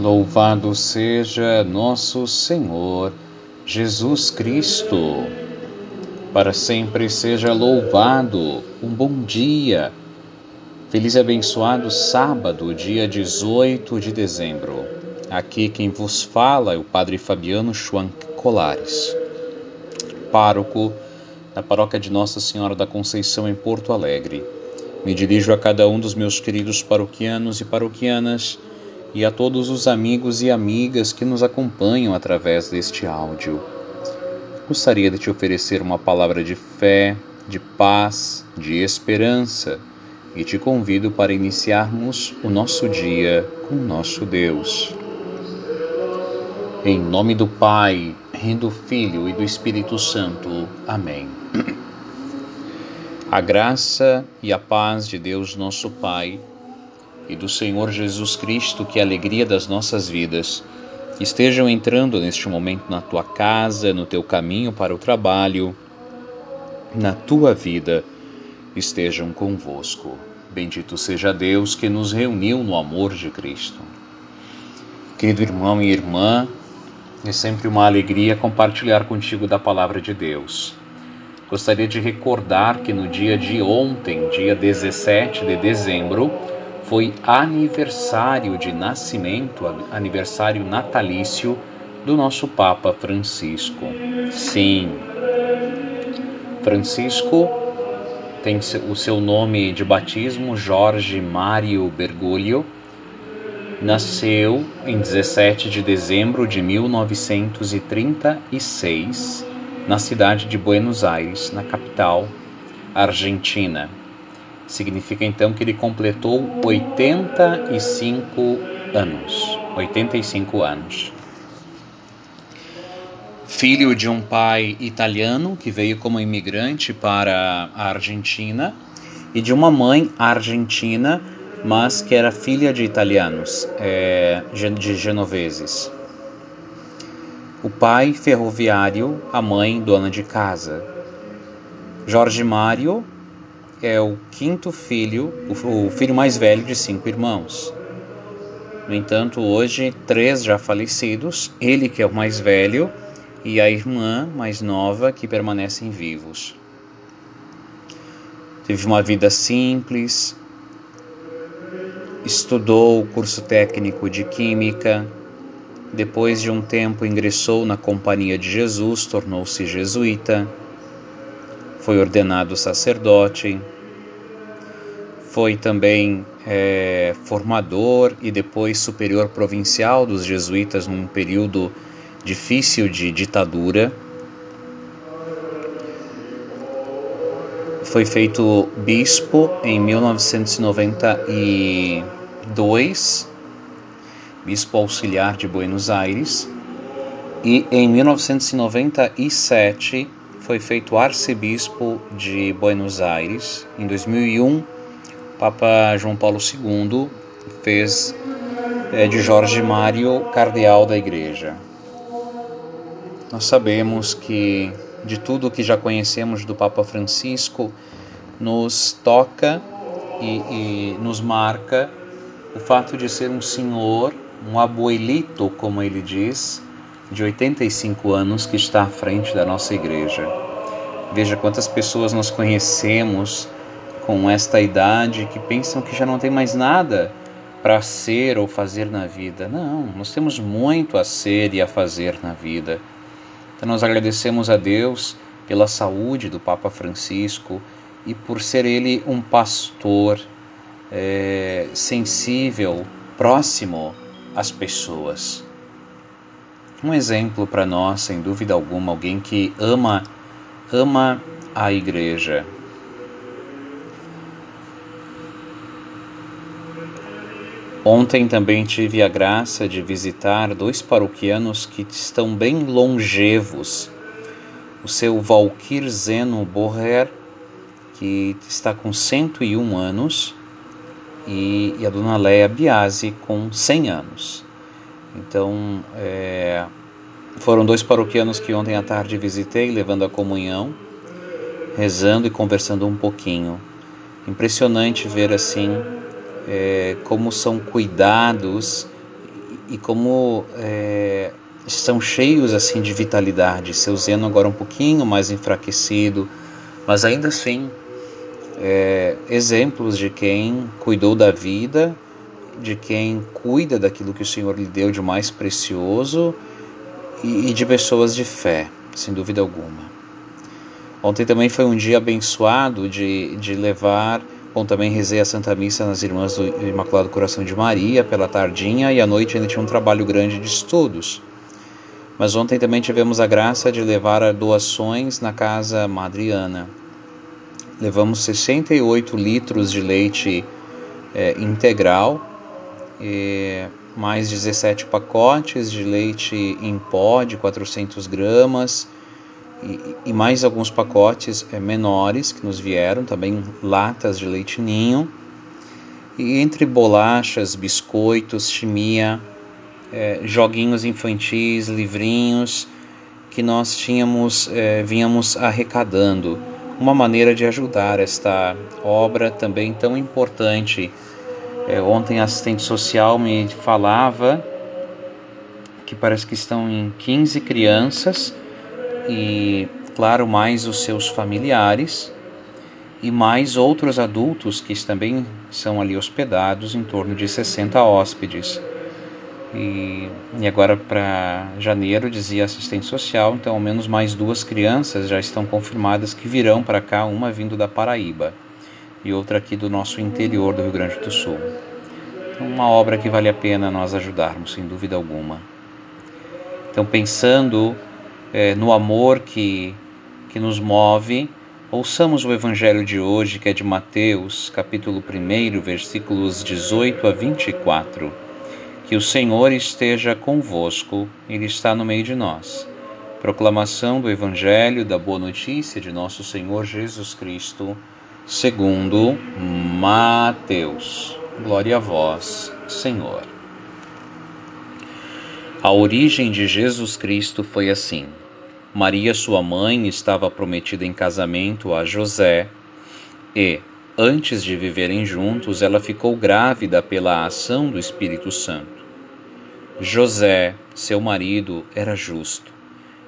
Louvado seja nosso Senhor Jesus Cristo. Para sempre seja louvado. Um bom dia. Feliz e abençoado sábado, dia 18 de dezembro. Aqui quem vos fala é o Padre Fabiano Schwank Colares, pároco da paróquia de Nossa Senhora da Conceição em Porto Alegre. Me dirijo a cada um dos meus queridos paroquianos e paroquianas e a todos os amigos e amigas que nos acompanham através deste áudio. Gostaria de te oferecer uma palavra de fé, de paz, de esperança e te convido para iniciarmos o nosso dia com nosso Deus. Em nome do Pai, e do Filho e do Espírito Santo. Amém. A graça e a paz de Deus, nosso Pai e do Senhor Jesus Cristo, que é a alegria das nossas vidas, estejam entrando neste momento na tua casa, no teu caminho para o trabalho, na tua vida, estejam convosco. Bendito seja Deus que nos reuniu no amor de Cristo. Querido irmão e irmã, é sempre uma alegria compartilhar contigo da palavra de Deus. Gostaria de recordar que no dia de ontem, dia 17 de dezembro, foi aniversário de nascimento, aniversário natalício do nosso Papa Francisco. Sim, Francisco tem o seu nome de batismo Jorge Mário Bergoglio. Nasceu em 17 de dezembro de 1936 na cidade de Buenos Aires, na capital argentina. Significa então que ele completou 85 anos. 85 anos. Filho de um pai italiano que veio como imigrante para a Argentina e de uma mãe argentina, mas que era filha de italianos, é, de genoveses. O pai ferroviário, a mãe dona de casa. Jorge Mário é o quinto filho, o filho mais velho de cinco irmãos. No entanto, hoje, três já falecidos, ele que é o mais velho e a irmã mais nova que permanecem vivos. Teve uma vida simples, estudou o curso técnico de Química, depois de um tempo ingressou na Companhia de Jesus, tornou-se jesuíta foi ordenado sacerdote, foi também é, formador e depois superior provincial dos jesuítas num período difícil de ditadura. Foi feito bispo em 1992, bispo auxiliar de Buenos Aires, e em 1997 foi feito arcebispo de Buenos Aires. Em 2001, Papa João Paulo II fez é, de Jorge Mário cardeal da Igreja. Nós sabemos que de tudo o que já conhecemos do Papa Francisco, nos toca e, e nos marca o fato de ser um senhor, um abuelito, como ele diz, de 85 anos que está à frente da nossa igreja. Veja quantas pessoas nós conhecemos com esta idade que pensam que já não tem mais nada para ser ou fazer na vida. Não, nós temos muito a ser e a fazer na vida. Então nós agradecemos a Deus pela saúde do Papa Francisco e por ser ele um pastor é, sensível, próximo às pessoas. Um exemplo para nós, sem dúvida alguma, alguém que ama ama a igreja. Ontem também tive a graça de visitar dois paroquianos que estão bem longevos. O seu Valkyr Zeno Borrer, que está com 101 anos, e, e a dona Leia Biasi com 100 anos. Então, é, foram dois paroquianos que ontem à tarde visitei, levando a comunhão, rezando e conversando um pouquinho. Impressionante ver assim é, como são cuidados e como é, estão cheios assim de vitalidade. Seu zeno agora um pouquinho mais enfraquecido, mas ainda assim é, exemplos de quem cuidou da vida, de quem cuida daquilo que o Senhor lhe deu de mais precioso e, e de pessoas de fé, sem dúvida alguma. Ontem também foi um dia abençoado de, de levar. Bom, também rezei a Santa Missa nas Irmãs do Imaculado Coração de Maria pela tardinha e à noite ainda tinha um trabalho grande de estudos. Mas ontem também tivemos a graça de levar doações na Casa Madriana. Levamos 68 litros de leite é, integral, mais 17 pacotes de leite em pó de 400 gramas e, e mais alguns pacotes é, menores que nos vieram, também latas de leite ninho. E entre bolachas, biscoitos, chimia, é, joguinhos infantis, livrinhos que nós tínhamos, é, vínhamos arrecadando uma maneira de ajudar esta obra também tão importante. É, ontem a assistente social me falava que parece que estão em 15 crianças e, claro, mais os seus familiares e mais outros adultos que também são ali hospedados, em torno de 60 hóspedes. E, e agora para janeiro, dizia assistente social, então ao menos mais duas crianças já estão confirmadas que virão para cá, uma vindo da Paraíba e outra aqui do nosso interior do Rio Grande do Sul. Então, uma obra que vale a pena nós ajudarmos, sem dúvida alguma. Então, pensando é, no amor que, que nos move, ouçamos o Evangelho de hoje, que é de Mateus, capítulo 1, versículos 18 a 24 que o Senhor esteja convosco, Ele está no meio de nós. Proclamação do Evangelho da Boa Notícia de Nosso Senhor Jesus Cristo, segundo Mateus. Glória a vós, Senhor. A origem de Jesus Cristo foi assim. Maria, sua mãe, estava prometida em casamento a José e, antes de viverem juntos, ela ficou grávida pela ação do Espírito Santo. José, seu marido, era justo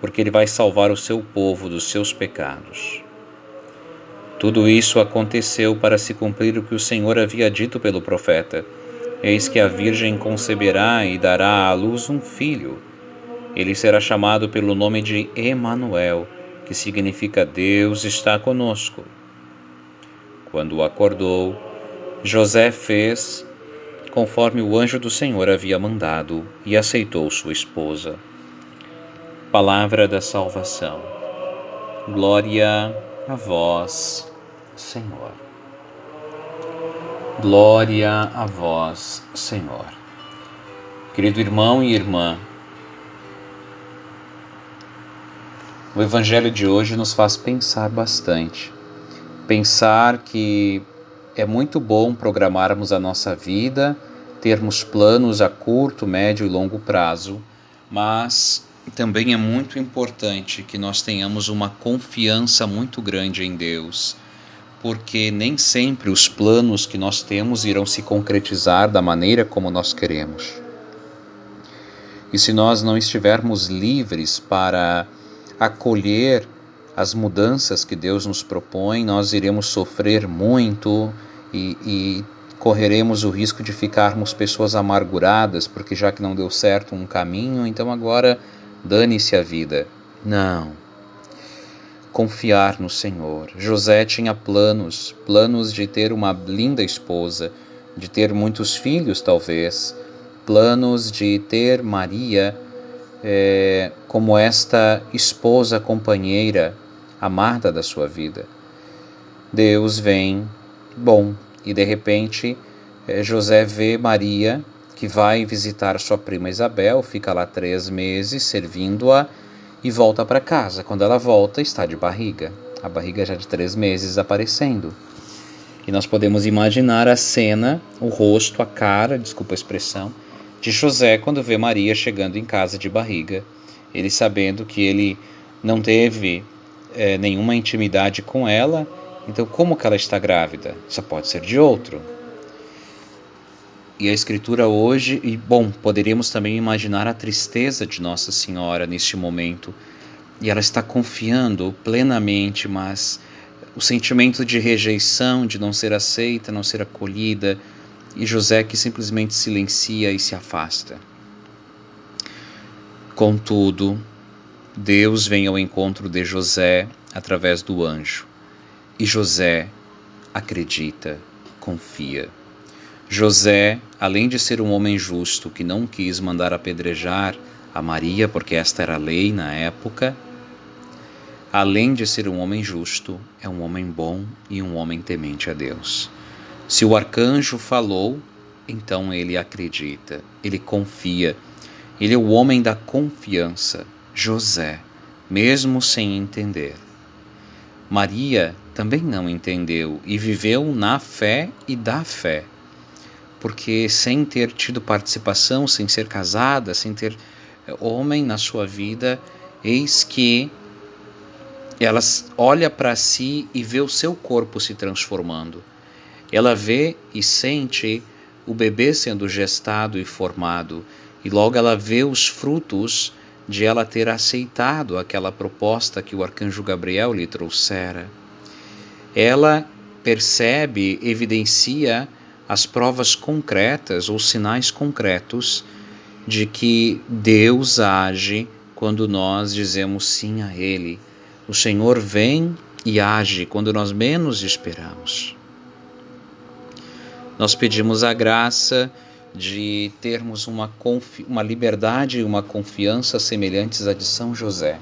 porque ele vai salvar o seu povo dos seus pecados. Tudo isso aconteceu para se cumprir o que o Senhor havia dito pelo profeta: Eis que a Virgem conceberá e dará à luz um filho. Ele será chamado pelo nome de Emanuel, que significa Deus está conosco. Quando acordou, José fez conforme o anjo do Senhor havia mandado, e aceitou sua esposa. Palavra da salvação. Glória a vós, Senhor. Glória a vós, Senhor. Querido irmão e irmã, o Evangelho de hoje nos faz pensar bastante. Pensar que é muito bom programarmos a nossa vida, termos planos a curto, médio e longo prazo, mas também é muito importante que nós tenhamos uma confiança muito grande em Deus, porque nem sempre os planos que nós temos irão se concretizar da maneira como nós queremos. E se nós não estivermos livres para acolher as mudanças que Deus nos propõe, nós iremos sofrer muito e, e correremos o risco de ficarmos pessoas amarguradas, porque já que não deu certo um caminho, então agora dane-se a vida. Não. Confiar no Senhor. José tinha planos, planos de ter uma linda esposa, de ter muitos filhos, talvez, planos de ter Maria é, como esta esposa companheira amada da sua vida. Deus vem, bom, e de repente é, José vê Maria que vai visitar sua prima Isabel, fica lá três meses servindo-a e volta para casa. Quando ela volta, está de barriga, a barriga já de três meses aparecendo. E nós podemos imaginar a cena, o rosto, a cara, desculpa a expressão, de José quando vê Maria chegando em casa de barriga. Ele sabendo que ele não teve é, nenhuma intimidade com ela, então como que ela está grávida? Só pode ser de outro. E a Escritura hoje, e bom, poderíamos também imaginar a tristeza de Nossa Senhora neste momento. E ela está confiando plenamente, mas o sentimento de rejeição, de não ser aceita, não ser acolhida, e José que simplesmente silencia e se afasta. Contudo, Deus vem ao encontro de José através do anjo, e José acredita, confia. José, além de ser um homem justo que não quis mandar apedrejar a Maria, porque esta era a lei na época, além de ser um homem justo, é um homem bom e um homem temente a Deus. Se o arcanjo falou, então ele acredita, ele confia. Ele é o homem da confiança, José, mesmo sem entender. Maria também não entendeu e viveu na fé e da fé porque sem ter tido participação, sem ser casada, sem ter eh, homem na sua vida, eis que ela olha para si e vê o seu corpo se transformando. Ela vê e sente o bebê sendo gestado e formado, e logo ela vê os frutos de ela ter aceitado aquela proposta que o arcanjo Gabriel lhe trouxera. Ela percebe, evidencia as provas concretas ou sinais concretos de que Deus age quando nós dizemos sim a Ele. O Senhor vem e age quando nós menos esperamos. Nós pedimos a graça de termos uma, uma liberdade e uma confiança semelhantes à de São José.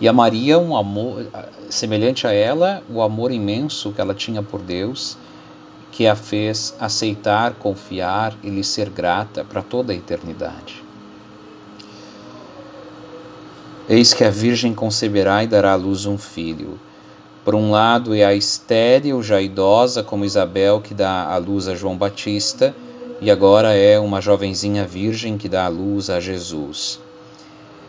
E a Maria, um amor semelhante a ela, o amor imenso que ela tinha por Deus que a fez aceitar, confiar e lhe ser grata para toda a eternidade. Eis que a Virgem conceberá e dará à luz um filho. Por um lado é a estéril, já idosa, como Isabel, que dá à luz a João Batista, e agora é uma jovenzinha virgem que dá à luz a Jesus.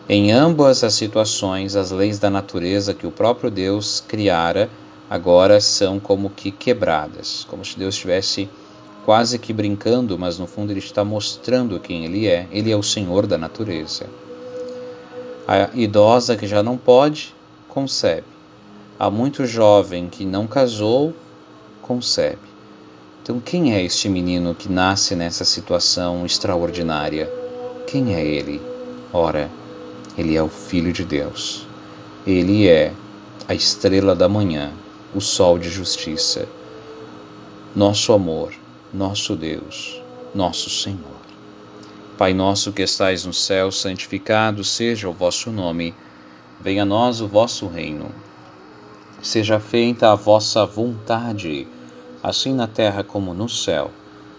Em ambas as situações, as leis da natureza que o próprio Deus criara agora são como que quebradas, como se Deus estivesse quase que brincando, mas no fundo ele está mostrando quem ele é. Ele é o Senhor da natureza. A idosa que já não pode, concebe. Há muito jovem que não casou, concebe. Então, quem é este menino que nasce nessa situação extraordinária? Quem é ele? Ora, ele é o Filho de Deus. Ele é a estrela da manhã, o sol de justiça, nosso amor, nosso Deus, nosso Senhor. Pai nosso que estais no céu, santificado seja o vosso nome. Venha a nós o vosso reino. Seja feita a vossa vontade, assim na terra como no céu.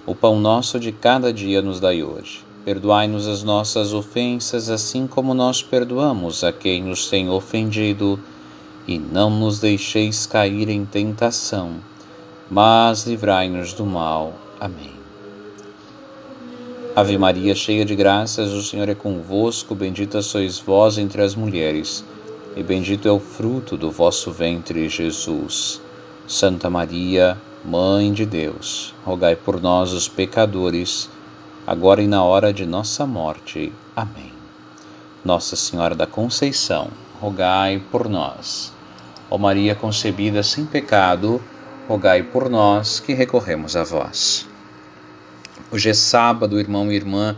O pão nosso de cada dia nos dai hoje. Perdoai-nos as nossas ofensas, assim como nós perdoamos a quem nos tem ofendido e não nos deixeis cair em tentação, mas livrai-nos do mal. Amém. Ave Maria, cheia de graças, o Senhor é convosco, bendita sois vós entre as mulheres, e bendito é o fruto do vosso ventre, Jesus. Santa Maria, Mãe de Deus, rogai por nós, os pecadores, agora e na hora de nossa morte. Amém. Nossa Senhora da Conceição, rogai por nós. Ó Maria concebida sem pecado, rogai por nós que recorremos a vós. Hoje é sábado, irmão e irmã,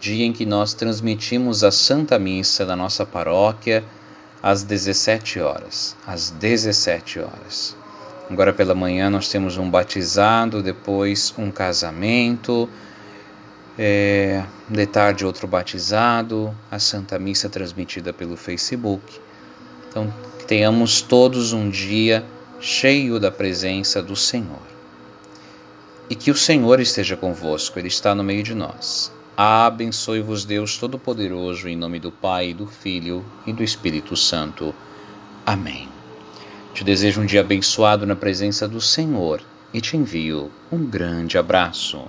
dia em que nós transmitimos a Santa Missa da nossa paróquia às 17 horas. Às 17 horas. Agora pela manhã nós temos um batizado, depois um casamento, é, de tarde outro batizado, a Santa Missa transmitida pelo Facebook. Então, tenhamos todos um dia cheio da presença do Senhor. E que o Senhor esteja convosco, Ele está no meio de nós. Abençoe-vos, Deus Todo-Poderoso, em nome do Pai, do Filho e do Espírito Santo. Amém. Te desejo um dia abençoado na presença do Senhor e te envio um grande abraço.